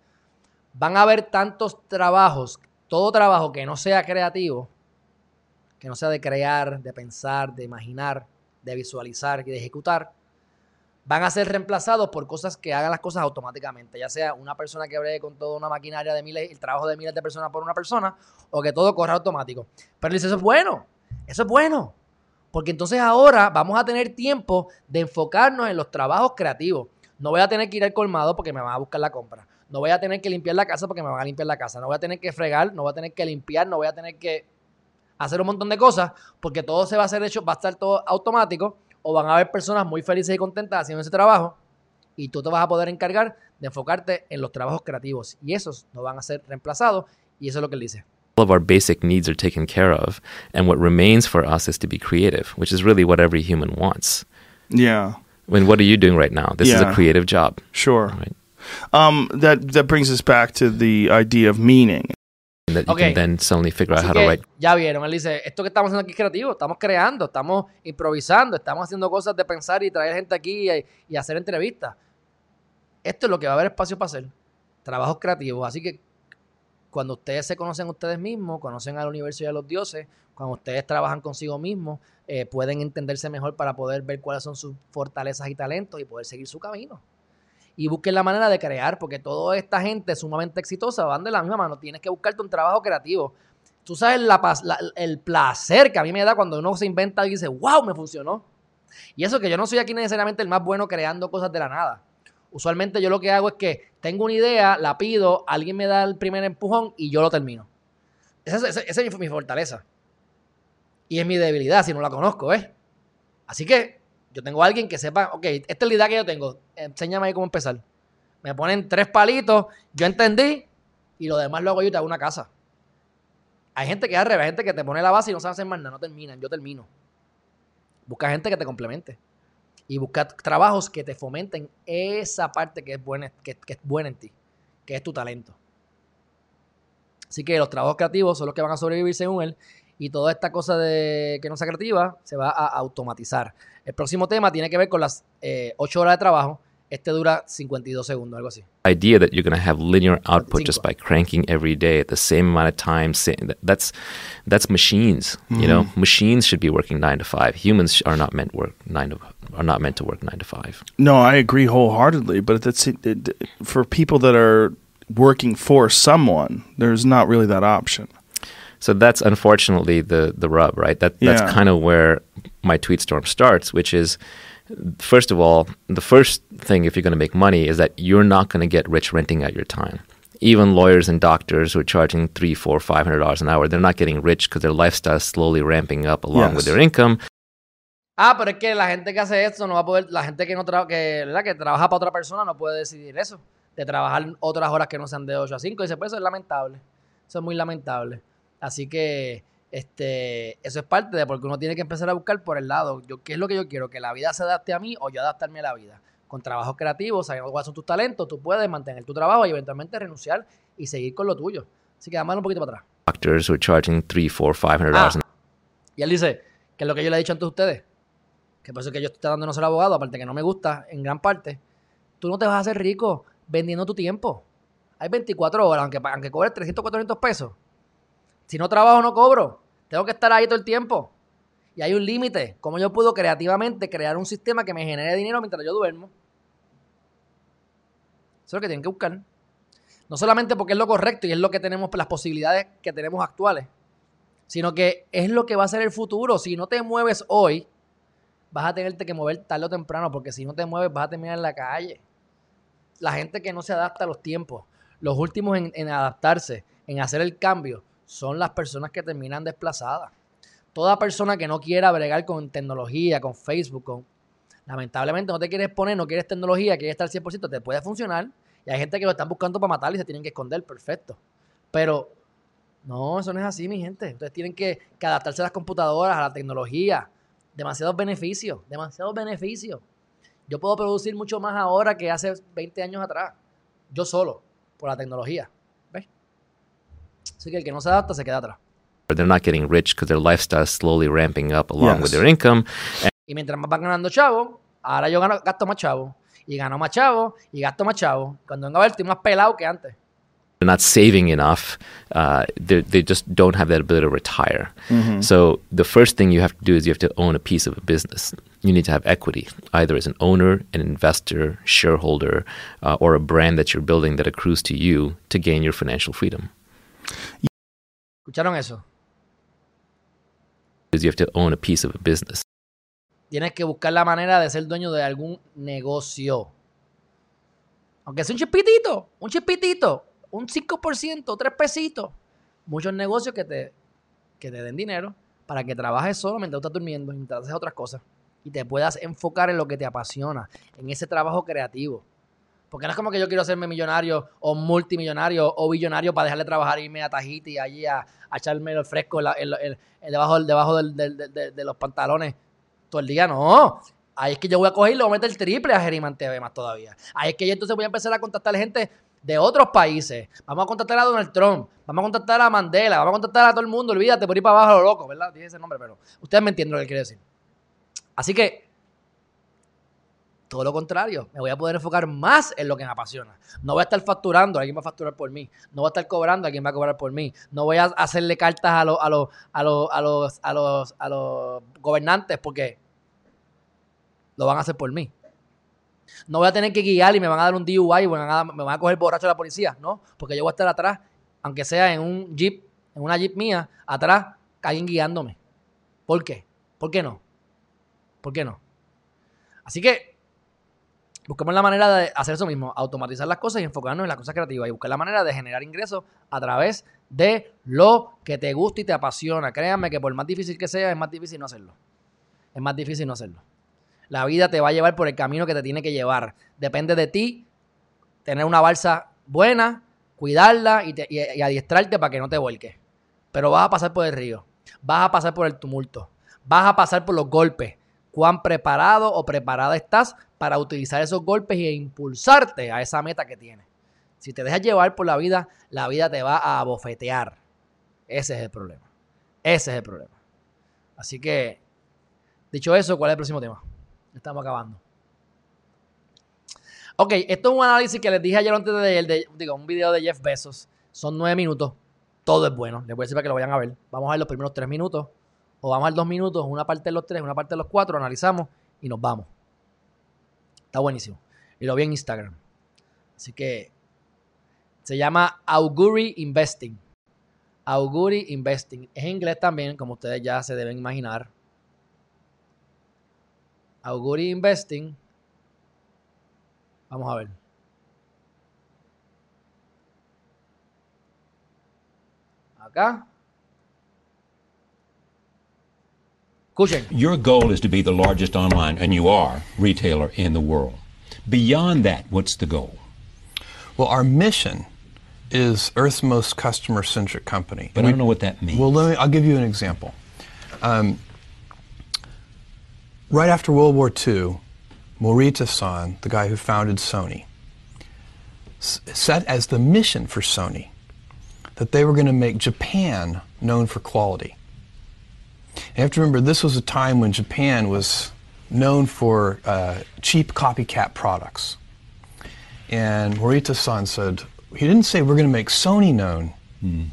[SPEAKER 1] van a haber tantos trabajos, todo trabajo que no sea creativo, que no sea de crear, de pensar, de imaginar, de visualizar y de ejecutar, van a ser reemplazados por cosas que hagan las cosas automáticamente, ya sea una persona que bregue con toda una maquinaria de miles, el trabajo de miles de personas por una persona, o que todo corra automático. Pero dice, eso es bueno, eso es bueno, porque entonces ahora vamos a tener tiempo de enfocarnos en los trabajos creativos. No voy a tener que ir al colmado porque me van a buscar la compra. No voy a tener que limpiar la casa porque me van a limpiar la casa. No voy a tener que fregar, no voy a tener que limpiar, no voy a tener que hacer un montón de cosas porque todo se va a hacer hecho, va a estar todo automático o van a haber personas muy felices y contentas haciendo ese trabajo y tú te vas a poder encargar de enfocarte en los trabajos creativos y esos no van a ser reemplazados y eso es lo que él dice.
[SPEAKER 2] all of our basic needs are taken care of, and what remains for us is to be creative, which is really what every human wants.
[SPEAKER 3] Yeah,
[SPEAKER 2] I mean, what are you doing right now? This is a creative job,
[SPEAKER 3] sure.
[SPEAKER 2] right?
[SPEAKER 3] Um, that that brings us back to the idea of meaning.
[SPEAKER 2] And that you
[SPEAKER 1] Okay.
[SPEAKER 2] can then suddenly figure out
[SPEAKER 1] Así
[SPEAKER 2] how to write
[SPEAKER 1] ya vieron, él dice, esto que estamos haciendo aquí es creativo, estamos creando, estamos improvisando, estamos haciendo cosas de pensar y traer gente aquí y, y hacer entrevistas. Esto es lo que va a haber espacio para hacer, trabajos creativos. Así que cuando ustedes se conocen ustedes mismos, conocen al universo y a los dioses, cuando ustedes trabajan consigo mismos, eh, pueden entenderse mejor para poder ver cuáles son sus fortalezas y talentos y poder seguir su camino. Y busquen la manera de crear, porque toda esta gente sumamente exitosa van de la misma mano. Tienes que buscarte un trabajo creativo. Tú sabes la el placer que a mí me da cuando uno se inventa y dice, wow, me funcionó. Y eso que yo no soy aquí necesariamente el más bueno creando cosas de la nada. Usualmente yo lo que hago es que tengo una idea, la pido, alguien me da el primer empujón y yo lo termino. Esa, es- mi, fortaleza. Y es mi debilidad si no la conozco, ¿ves? Así que yo tengo a alguien que sepa, ok, esta es la idea que yo tengo. Enséñame ahí cómo empezar. Me ponen tres palitos, yo entendí y lo demás lo hago yo y te hago una casa. Hay gente que es al hay gente que te pone la base y no sabe hacer más nada, no terminan, yo termino. Busca gente que te complemente. Y busca trabajos que te fomenten esa parte que es buena, que, que es buena en ti, que es tu talento. Así que los trabajos creativos son los que van a sobrevivir según él. Y toda esta cosa de que no sea creativa se va a automatizar. El próximo tema tiene que ver con las 8 horas de trabajo. Este dura 52 segundos, algo así.
[SPEAKER 2] idea that you're going to have linear output just by cranking every day at the same amount of time sa- that's that's machines you know mm-hmm. machines should be working 9 to 5 humans are not meant work 9 to are not meant to work 9 to 5
[SPEAKER 3] No, I agree wholeheartedly. But that's it, it, for people that are working for someone. There's not really that option.
[SPEAKER 2] So that's unfortunately the the rub right that that's
[SPEAKER 3] Yeah.
[SPEAKER 2] kind of where my tweet storm starts which is first of all the first thing if you're going to make money is that you're not going to get rich renting out your time even lawyers and doctors who are charging three, four, five hundred dollars an hour, they're not getting rich because their lifestyle is slowly ramping up along with their income.
[SPEAKER 1] Ah, pero es que la gente que hace esto no va a poder, la gente que no tra- que, ¿verdad? que trabaja para otra persona no puede decidir eso, de trabajar otras horas que no sean de 8 a 5. Y dice, pues eso es lamentable. Eso es muy lamentable. Así que este, eso es parte de porque uno tiene que empezar a buscar por el lado. Yo, ¿Qué es lo que yo quiero? Que la vida se adapte a mí o yo adaptarme a la vida. Con trabajos creativos, sabiendo cuáles son tus talentos, tú puedes mantener tu trabajo y eventualmente renunciar y seguir con lo tuyo. Así que vamos un poquito para atrás.
[SPEAKER 2] Doctors who are charging three, four, five hundred dollars
[SPEAKER 1] Ah, y él dice, que es lo que yo le he dicho antes a ustedes, que por eso es que yo estoy tratando de no ser abogado, aparte que no me gusta en gran parte, tú no te vas a hacer rico vendiendo tu tiempo. Hay 24 horas, aunque, aunque cobres 300, 400 pesos. Si no trabajo, no cobro. Tengo que estar ahí todo el tiempo. Y hay un límite. ¿Cómo yo puedo creativamente crear un sistema que me genere dinero mientras yo duermo? Eso es lo que tienen que buscar. No solamente porque es lo correcto y es lo que tenemos, las posibilidades que tenemos actuales, sino que es lo que va a ser el futuro. Si no te mueves hoy, vas a tenerte que mover tarde o temprano, porque si no te mueves vas a terminar en la calle. La gente que no se adapta a los tiempos, los últimos en, en adaptarse, en hacer el cambio, son las personas que terminan desplazadas. Toda persona que no quiera bregar con tecnología, con Facebook, con... lamentablemente no te quieres poner, no quieres tecnología, quieres estar al 100%, te puede funcionar. Y hay gente que lo están buscando para matar y se tienen que esconder, perfecto. Pero no, eso no es así, mi gente. Ustedes tienen que, que adaptarse a las computadoras, a la tecnología. Demasiados beneficios, demasiados beneficios. Yo puedo producir mucho más ahora que hace 20 años atrás. yo solo, por la tecnología. ¿Ves? Así que el que no se adapta se queda atrás.
[SPEAKER 2] They're not getting rich because their lifestyle is slowly ramping up along with their income.
[SPEAKER 1] And Y mientras más van ganando chavo, ahora yo gano, gasto más chavo. Y gano más chavo y gasto más chavo. Cuando vengo a ver, estoy más pelado que antes.
[SPEAKER 2] They're not saving enough. Uh, they they just don't have that ability to retire. So the first thing you have to do is you have to own a piece of a business. You need to have equity, either as an owner, an investor, shareholder, uh, or a brand that you're building that accrues to you to gain your financial freedom.
[SPEAKER 1] ¿Escucharon eso?
[SPEAKER 2] Is you have to own a piece of a business.
[SPEAKER 1] Tienes que buscar la manera de ser dueño de algún negocio. Aunque sea un chispitito, un chispitito, un 5%, tres pesitos. Muchos negocios que te, que te den dinero para que trabajes solo mientras estás durmiendo, mientras haces otras cosas. Y te puedas enfocar en lo que te apasiona, en ese trabajo creativo. Porque no es como que yo quiero hacerme millonario o multimillonario o billonario para dejarle trabajar e irme a Tahiti allí a, echarme el fresco en la- en en- debajo, debajo del- del- del- de, de los pantalones todo el día. No. Ahí es que yo voy a coger y le voy a meter el triple a Geriman TV más todavía. Ahí es que yo entonces voy a empezar a contactar gente de otros países. Vamos a contactar a Donald Trump. Vamos a contactar a Mandela. Vamos a contactar a todo el mundo. Olvídate por ir para abajo a lo loco, ¿verdad? Dije ese nombre, pero ustedes me entienden lo que quiero decir. Así que todo lo contrario, me voy a poder enfocar más en lo que me apasiona. No voy a estar facturando, alguien va a facturar por mí. No voy a estar cobrando, alguien va a cobrar por mí. No voy a hacerle cartas a los, a los, a los, a los, a los, a los gobernantes porque lo van a hacer por mí. No voy a tener que guiar y me van a dar un DUI y me van a, me van a coger borracho la policía, ¿no? Porque yo voy a estar atrás, aunque sea en un jeep, en una jeep mía, atrás, alguien guiándome. ¿Por qué? ¿Por qué no? ¿Por qué no? Así que busquemos la manera de hacer eso mismo, automatizar las cosas y enfocarnos en las cosas creativas y buscar la manera de generar ingresos a través de lo que te gusta y te apasiona. Créanme que por más difícil que sea, es más difícil no hacerlo. Es más difícil no hacerlo. La vida te va a llevar por el camino que te tiene que llevar. Depende de ti tener una balsa buena, cuidarla y- y adiestrarte para que no te vuelques. Pero vas a pasar por el río, vas a pasar por el tumulto, vas a pasar por los golpes. Cuán preparado o preparada estás para utilizar esos golpes e impulsarte a esa meta que tienes. Si te dejas llevar por la vida, la vida te va a abofetear. Ese es el problema. Ese es el problema. Así que, dicho eso, ¿cuál es el próximo tema? Estamos acabando. Ok, esto es un análisis que les dije ayer antes de, digo, un video de Jeff Bezos. Son nueve minutos. Todo es bueno. Les voy a decir para que lo vayan a ver. Vamos a ver los primeros tres minutos. O vamos al dos minutos, una parte de los tres, una parte de los cuatro, analizamos y nos vamos. Está buenísimo. Y lo vi en Instagram. Así que se llama Augury Investing. Augury Investing. Es en inglés también, como ustedes ya se deben imaginar. Augury Investing. Vamos a ver. Acá. Escuchen.
[SPEAKER 4] Your goal is to be the largest online, and you are, retailer in the world. Beyond that, what's the goal?
[SPEAKER 5] Well, our mission is Earth's most customer-centric company.
[SPEAKER 4] But I don't know what that means.
[SPEAKER 5] Well, let me, I'll give you an example. Um, right after World War II, Morita San, the guy who founded Sony, s- set as the mission for Sony that they were going to make Japan known for quality. You have to remember, this was a time when Japan was known for uh, cheap copycat products. And Morita san said, he didn't say we're going to make Sony known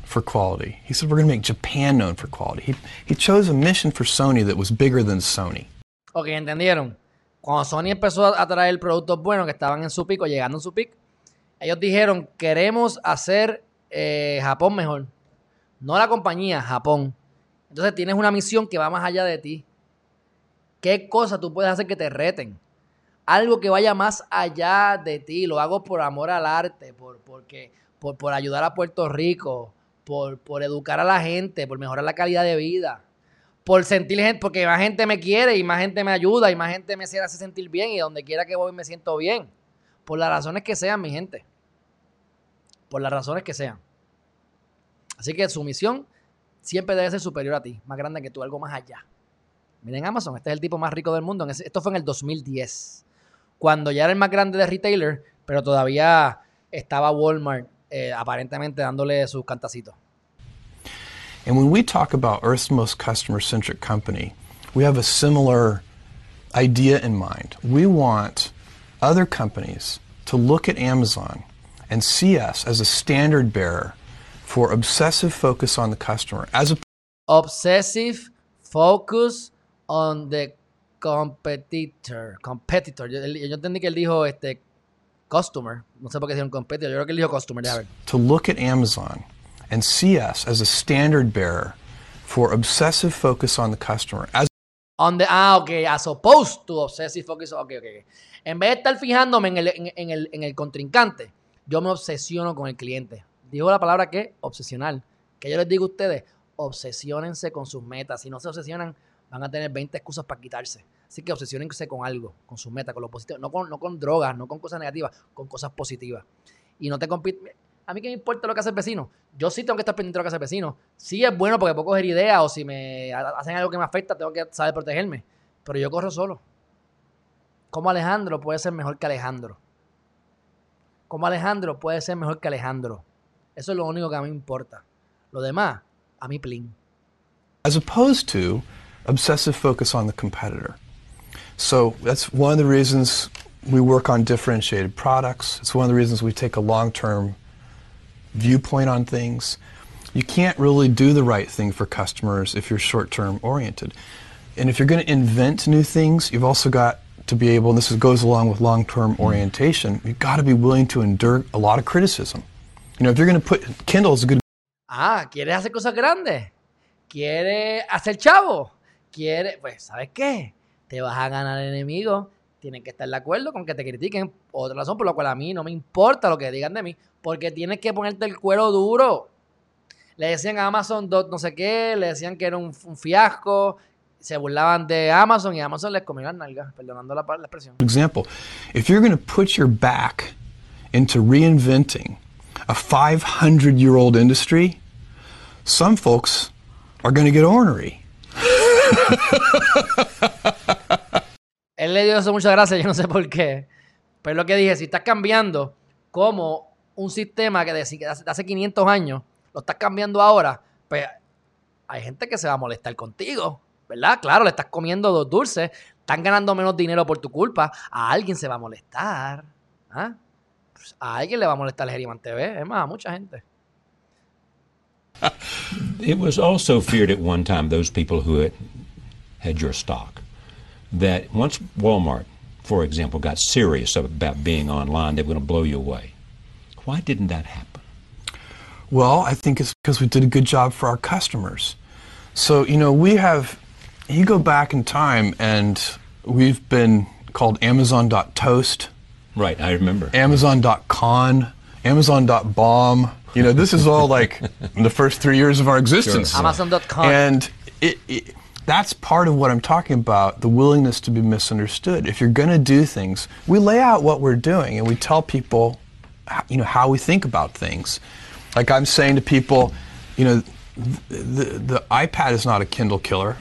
[SPEAKER 5] for quality. He said we're going to make Japan known for quality. He, he chose a mission for Sony that was bigger than Sony.
[SPEAKER 1] Ok, ¿entendieron? Cuando Sony empezó a traer productos buenos que estaban en su pico, llegando en su pico, ellos dijeron, queremos hacer eh, Japón mejor. No la compañía, Japón. Entonces tienes una misión que va más allá de ti. ¿Qué cosa tú puedes hacer que te reten? Algo que vaya más allá de ti. Lo hago por amor al arte, por, porque, por, por ayudar a Puerto Rico, por, por educar a la gente, por mejorar la calidad de vida por sentir gente, porque más gente me quiere y más gente me ayuda y más gente me hace sentir bien y donde quiera que voy me siento bien. Por las razones que sean, mi gente. Por las razones que sean. Así que su misión siempre debe ser superior a ti, más grande que tú, algo más allá. Miren Amazon, este es el tipo más rico del mundo. Esto fue en el 2010, cuando ya era el más grande de retailer, pero todavía estaba Walmart eh, aparentemente dándole sus cantacitos.
[SPEAKER 5] And when we talk about Earth's most customer centric company, we have a similar idea in mind. We want other companies to look at Amazon and see us as a standard bearer for obsessive focus on the customer, as
[SPEAKER 1] Obsessive focus on the competitor. Competitor. Yo, yo entendí que él dijo este customer. No sé por qué dijeron competitor. Yo creo que él dijo customer. Déjame ver.
[SPEAKER 5] to look at Amazon and see us as a standard bearer for obsessive focus on the customer, as
[SPEAKER 1] On the, ah, ok, as opposed to obsessive focus. Ok, ok. ok. En vez de estar fijándome en el, en, en el, en el contrincante, yo me obsesiono con el cliente. Digo la palabra que obsesional. Que yo les digo a ustedes, obsesiónense con sus metas. Si no se obsesionan, van a tener 20 excusas para quitarse. Así que obsesionense con algo, con sus metas, con lo positivo. No con, no con drogas, no con cosas negativas, con cosas positivas. Y no te compite. A mí que me importa lo que hace el vecino. Yo sí tengo que estar pendiente de lo que hace el vecino. Sí es bueno porque puedo coger ideas o si me ha- hacen algo que me afecta, tengo que saber protegerme. Pero yo corro solo. Como Alejandro puede ser mejor que Alejandro. Como Alejandro puede ser mejor que Alejandro. Eso es lo único que a mí me importa. Lo demás, a mí plin.
[SPEAKER 5] as opposed to obsessive focus on the competitor. So that's one of the reasons we work on differentiated products. It's one of the reasons we take a long term viewpoint on things. You can't really do the right thing for customers if you're short term oriented. And if you're going to invent new things, you've also got to be able, and this goes along with long term hmm. orientation, you've got to be willing to endure a lot of criticism. You know, if you're going to put
[SPEAKER 1] Ah, ¿quieres hacer cosas grandes? ¿Quieres hacer chavo? ¿Quieres? Pues, ¿sabes qué? Te vas a ganar enemigos. Tienen que estar de acuerdo con que te critiquen. Otra razón por la cual a mí no me importa lo que digan de mí. Porque tienes que ponerte el cuero duro. Le decían a Amazon dot no sé qué. Le decían que era un, un fiasco. Se burlaban de Amazon y Amazon les comió las nalgas. Perdonando la, la expresión.
[SPEAKER 5] example. If you're going to put your back into reinventing a 500 year old industry, some folks are going to get ornery.
[SPEAKER 1] Él le dio eso muchas gracias, yo no sé por qué. Pero lo que dije, si estás cambiando como un sistema que de hace 500 años, lo estás cambiando ahora, pues hay gente que se va a molestar contigo, ¿verdad? Claro, le estás comiendo dos dulces, están ganando menos dinero por tu culpa, a alguien se va a molestar. ¿ah? Pues a alguien le va a molestar el Geriman TV, es más, a mucha gente.
[SPEAKER 4] It was also feared at one time, those people who had, had your stock, that once Walmart, for example, got serious about being online, they were going to blow you away. Why didn't that happen?
[SPEAKER 5] Well, I think it's because we did a good job for our customers. So, you know, we have, you go back in time and we've been called Amazon.toast,
[SPEAKER 4] Right, I remember.
[SPEAKER 5] Amazon.con, Amazon.bomb. You know, this is all like the first three years of our existence.
[SPEAKER 4] Sure.
[SPEAKER 1] Amazon.com.
[SPEAKER 5] And it, it, that's part of what I'm talking about the willingness to be misunderstood. If you're going to do things, we lay out what we're doing and we tell people, you know, how we think about things. Like I'm saying to people, you know, the, the iPad is not a Kindle killer.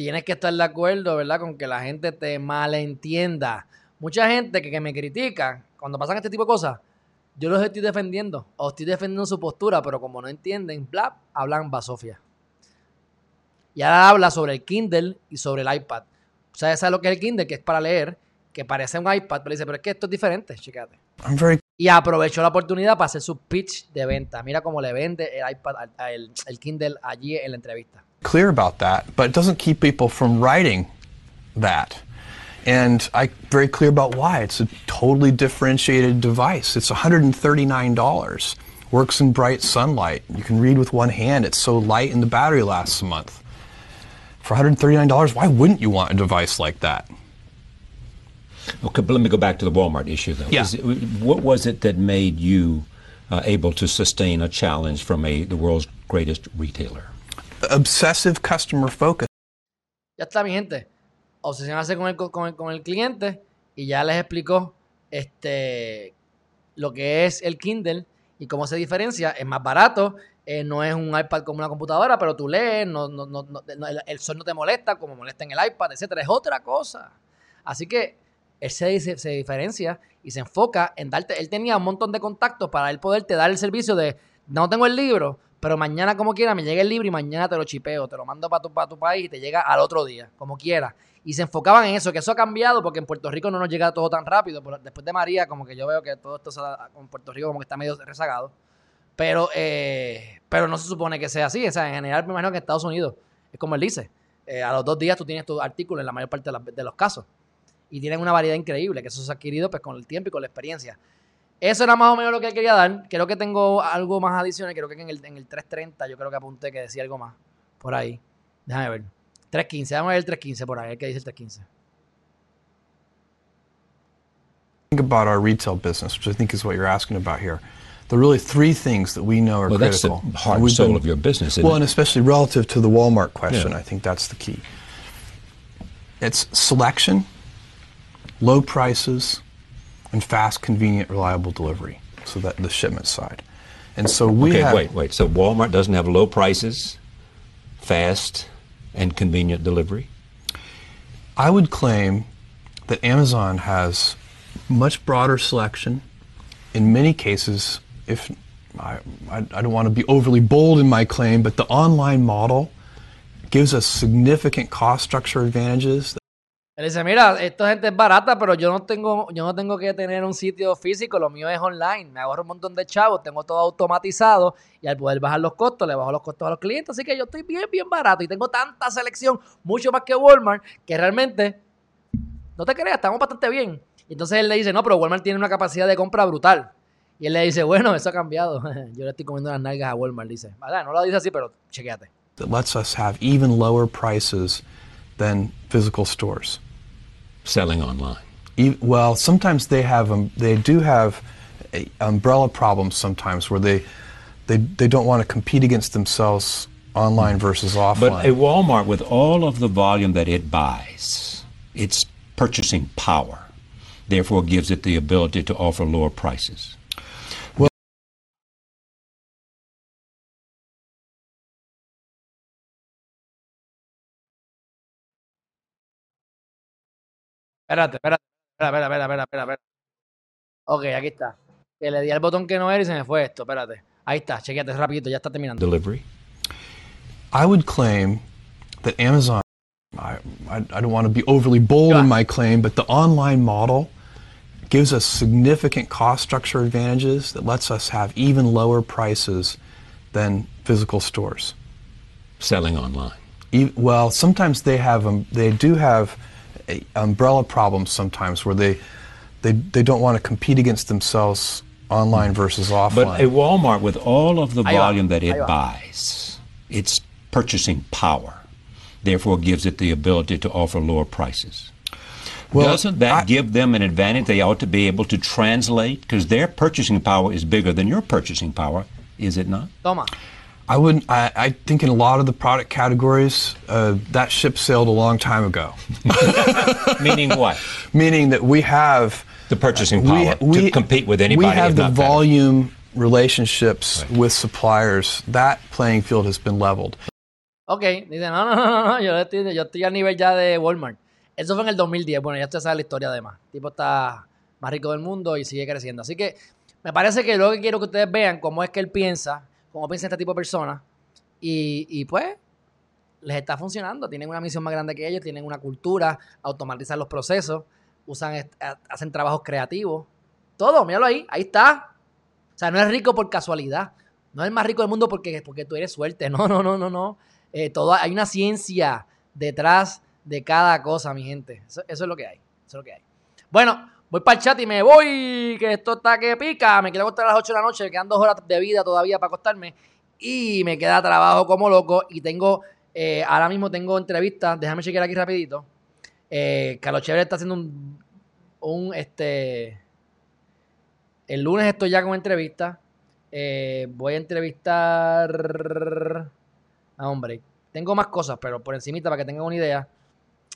[SPEAKER 1] tienes que estar de acuerdo, ¿verdad? Con que la gente te malentienda. Mucha gente que, que me critica cuando pasan este tipo de cosas, yo los estoy defendiendo o estoy defendiendo su postura, pero como no entienden, bla, hablan basofia. Y ahora habla sobre el Kindle y sobre el iPad. O sea, ¿sabes lo que es el Kindle? Que es para leer, que parece un iPad, pero dice, pero es que esto es diferente, chicate.
[SPEAKER 5] Very
[SPEAKER 1] Y aprovechó la oportunidad para hacer su pitch de venta. Mira cómo le vende el iPad, al- al- el Kindle allí en la entrevista.
[SPEAKER 5] clear about that, but it doesn't keep people from writing that. And I'm very clear about why. It's a totally differentiated device. It's $139. Works in bright sunlight. You can read with one hand. It's so light and the battery lasts a month. For $139, why wouldn't you want a device like that?
[SPEAKER 4] Okay, but let me go back to the Walmart issue, though.
[SPEAKER 5] Yeah.
[SPEAKER 4] Is it- what was it that made you uh, able to sustain a challenge from a the world's greatest retailer?
[SPEAKER 5] Obsessive customer focus.
[SPEAKER 1] Ya está, mi gente. Obsesionarse con el, con el, con el cliente y ya les explicó este, lo que es el Kindle y cómo se diferencia. Es más barato, eh, no es un iPad como una computadora, pero tú lees, no, no, no, el, el sol no te molesta como molesta en el iPad, etcétera. Es otra cosa. Así que él se, se, se diferencia y se enfoca en darte. Él tenía un montón de contactos para él poderte dar el servicio de no tengo el libro, pero mañana como quiera me llega el libro y mañana te lo chipeo, te lo mando para tu, para tu país y te llega al otro día, como quiera. Y se enfocaban en eso, que eso ha cambiado porque en Puerto Rico no nos llega todo tan rápido. Después de María, como que yo veo que todo esto en Puerto Rico como que está medio rezagado. Pero, eh, pero no se supone que sea así. O sea, en general me imagino que en Estados Unidos es como él dice. eh, a los dos días tú tienes tu artículo en la mayor parte de los casos. Y tienen una variedad increíble, que eso se ha adquirido pues, con el tiempo y con la experiencia. Eso era más o menos lo que quería dar. Creo que tengo algo más adicional. Creo que en el, en el 330 yo creo que apunté que decía algo más. Por ahí. Déjame ver. 315. Vamos a ver el 315 por ahí. ¿Qué dice el 315?
[SPEAKER 5] think about our retail business, which I think is what you're asking about here, there are really three things that we know are
[SPEAKER 4] Well, that's the heart and soul
[SPEAKER 5] been-
[SPEAKER 4] of your business, isn't
[SPEAKER 5] well,
[SPEAKER 4] it?
[SPEAKER 5] and especially relative to the Walmart question,
[SPEAKER 4] Yeah.
[SPEAKER 5] I think that's the key. It's selection, low prices, and fast, convenient, reliable delivery. So that the shipment side. And so we
[SPEAKER 4] okay,
[SPEAKER 5] have
[SPEAKER 4] wait, wait. So Walmart doesn't have low prices, fast, and convenient delivery?
[SPEAKER 5] I would claim that Amazon has much broader selection. In many cases, if I, I, I don't want to be overly bold in my claim, but the online model gives us significant cost structure advantages.
[SPEAKER 1] Él dice, mira, esta gente es barata, pero yo no tengo, yo no tengo que tener un sitio físico, lo mío es online, me ahorro un montón de chavos, tengo todo automatizado y al poder bajar los costos, le bajo los costos a los clientes, así que yo estoy bien, bien barato y tengo tanta selección, mucho más que Walmart, que realmente, no te creas, estamos bastante bien. Y entonces él le dice, no, pero Walmart tiene una capacidad de compra brutal. Y él le dice, bueno, eso ha cambiado. yo le estoy comiendo las nalgas a Walmart, dice. Vale, no lo dice así, pero chequéate.
[SPEAKER 5] that lets us have even lower prices than physical stores.
[SPEAKER 4] Selling online.
[SPEAKER 5] Well, sometimes they have um, they do have umbrella problems sometimes where they they they don't want to compete against themselves online versus offline.
[SPEAKER 4] But a Walmart, with all of the volume that it buys, its purchasing power, therefore gives it the ability to offer lower prices.
[SPEAKER 1] Espérate, espérate, espera, espera, espera, espera, espera. Ok, aquí está. Que le di al botón que no era y se me fue esto, espérate. Ahí está, chequeate rapidito, ya está terminando.
[SPEAKER 4] Delivery.
[SPEAKER 5] I would claim that Amazon. I, I, I don't want to be overly bold in my claim, but the online model gives us significant cost structure advantages that lets us have even lower prices than physical stores.
[SPEAKER 4] Selling online.
[SPEAKER 5] E- well, sometimes they have um, they do have a, umbrella problems sometimes where they they they don't want to compete against themselves online versus offline.
[SPEAKER 4] But a Walmart, with all of the volume that it buys, its purchasing power, therefore gives it the ability to offer lower prices.
[SPEAKER 5] Well,
[SPEAKER 4] Doesn't that
[SPEAKER 5] I-
[SPEAKER 4] give them an advantage they ought to be able to translate? Because their purchasing power is bigger than your purchasing power, is it not?
[SPEAKER 1] Toma.
[SPEAKER 5] I wouldn't. I, I think in a lot of the product categories, uh, that ship sailed a long time ago.
[SPEAKER 4] Meaning what?
[SPEAKER 5] Meaning that we have
[SPEAKER 4] The purchasing power to compete with anybody.
[SPEAKER 5] We have the
[SPEAKER 4] not better.
[SPEAKER 5] volume relationships with suppliers. That playing field has been leveled.
[SPEAKER 1] Ok, dice, no, no, no, no, no, yo estoy, yo estoy a nivel ya de Walmart. Eso fue en el 2010, bueno, ya usted sabe la historia además. El tipo está más rico del mundo y sigue creciendo. Así que me parece que lo que quiero que ustedes vean cómo es que él piensa, cómo piensa este tipo de personas. Y, y pues, les está funcionando. Tienen una misión más grande que ellos, tienen una cultura, automatizan los procesos, usan, hacen trabajos creativos. Todo, míralo ahí, ahí está. O sea, no es rico por casualidad. No es el más rico del mundo porque, porque tú eres suerte. No, no, no, no, no. Eh, todo, hay una ciencia detrás de cada cosa, mi gente. Eso es lo que hay. Eso es lo que hay. Bueno, voy para el chat y me voy, que esto está que pica. Me quiero acostar a las 8 de la noche, me quedan dos horas de vida todavía para acostarme. Y me queda trabajo como loco. Y tengo, eh, ahora mismo tengo entrevistas. Déjame chequear aquí rapidito. Eh, Carlos Chévere está haciendo un, un, este... El lunes estoy ya con entrevista. Eh, voy a entrevistar... Ah, hombre, tengo más cosas, pero por encimita para que tengan una idea.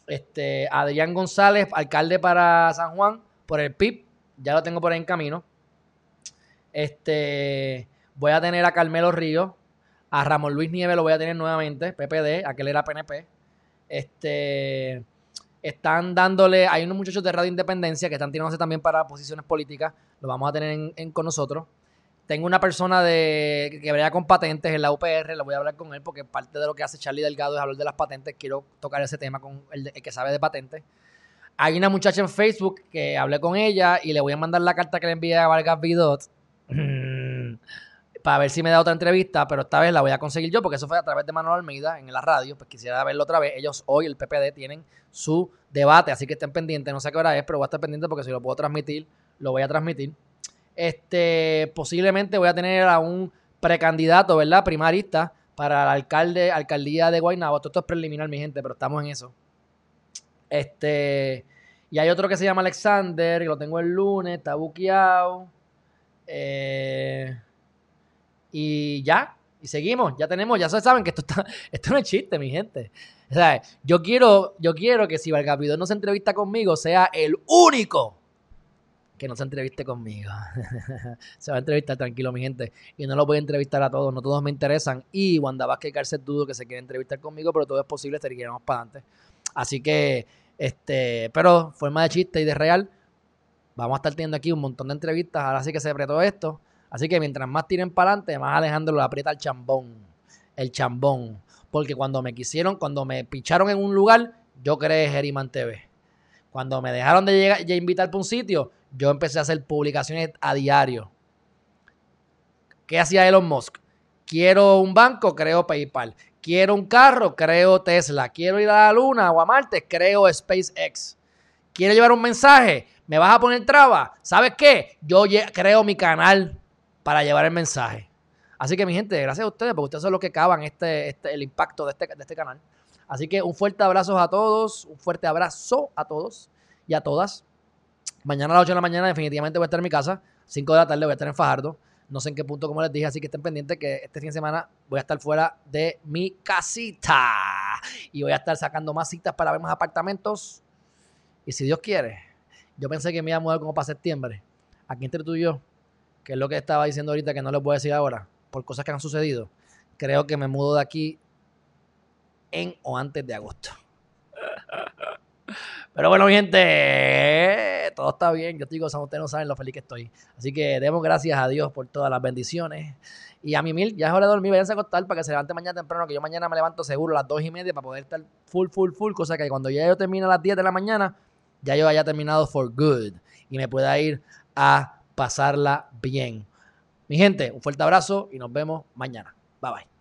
[SPEAKER 1] Este, Adrián González, alcalde para San Juan, por el PIB, ya lo tengo por ahí en camino. Este, voy a tener a Carmelo Ríos, a Ramón Luis Nieves lo voy a tener nuevamente, PPD, aquel era PNP. Este, Están dándole, hay unos muchachos de Radio Independencia que están tirándose también para posiciones políticas, lo vamos a tener en, con nosotros. Tengo una persona de que brega con patentes en la UPR, le voy a hablar con él porque parte de lo que hace Charlie Delgado es hablar de las patentes. Quiero tocar ese tema con el, el que sabe de patentes. Hay una muchacha en Facebook que hablé con ella y le voy a mandar la carta que le envié a Vargas Vidot para ver si me da otra entrevista, pero esta vez la voy a conseguir yo porque eso fue a través de Manuel Almeida en la radio. Pues quisiera verlo otra vez. Ellos hoy, el PPD, tienen su debate, así que estén pendientes. No sé qué hora es, pero voy a estar pendiente porque si lo puedo transmitir, lo voy a transmitir. Este, posiblemente voy a tener a un precandidato, ¿verdad? Primarista para el alcalde, alcaldía de Guaynabo. Todo esto es preliminar, mi gente, pero estamos en eso. Este, y hay otro que se llama Alexander, que lo tengo el lunes, está buqueado. Eh, y ya, y seguimos, ya tenemos, ya saben que esto está, esto no es chiste, mi gente. O sea, yo quiero, yo quiero que si Valgapidón no se entrevista conmigo, sea el único que no se entreviste conmigo. se va a entrevistar tranquilo, mi gente. Y no lo voy a entrevistar a todos, no todos me interesan. Y Wanda Vázquez y Carcel dudo que se quieren entrevistar conmigo, pero todo es posible, seguiremos para adelante. Así que, este, pero forma de chiste y de real, vamos a estar teniendo aquí un montón de entrevistas. Ahora sí que se apretó esto. Así que mientras más tiren para adelante, más Alejandro lo aprieta el chambón. El chambón. Porque cuando me quisieron, cuando me picharon en un lugar, yo creé Geriman TV. Cuando me dejaron de llegar, de invitar para un sitio, yo empecé a hacer publicaciones a diario. ¿Qué hacía Elon Musk? Quiero un banco, creo PayPal. Quiero un carro, creo Tesla. Quiero ir a la Luna o a Marte, creo SpaceX. Quiero llevar un mensaje, me vas a poner traba. ¿Sabes qué? Yo creo mi canal para llevar el mensaje. Así que mi gente, gracias a ustedes, porque ustedes son los que cavan este, este, el impacto de este, de este canal. Así que un fuerte abrazo a todos, un fuerte abrazo a todos y a todas. Mañana a las 8 de la mañana definitivamente voy a estar en mi casa. 5 de la tarde voy a estar en Fajardo. No sé en qué punto, como les dije, así que estén pendientes que este fin de semana voy a estar fuera de mi casita. Y voy a estar sacando más citas para ver más apartamentos. Y si Dios quiere, yo pensé que me iba a mudar como para septiembre. Aquí entre tú y yo, que es lo que estaba diciendo ahorita que no les voy a decir ahora, por cosas que han sucedido. Creo que me mudo de aquí en o antes de agosto. Pero bueno, gente, todo está bien. Yo te digo, ustedes no saben lo feliz que estoy. Así que demos gracias a Dios por todas las bendiciones. Y a mi mil, ya es hora de dormir, váyanse a acostar para que se levante mañana temprano, que yo mañana me levanto seguro a las dos y media para poder estar full, full, full. Cosa que cuando ya yo termine a las 10 de la mañana, ya yo haya terminado for good y me pueda ir a pasarla bien. Mi gente, un fuerte abrazo y nos vemos mañana. Bye bye.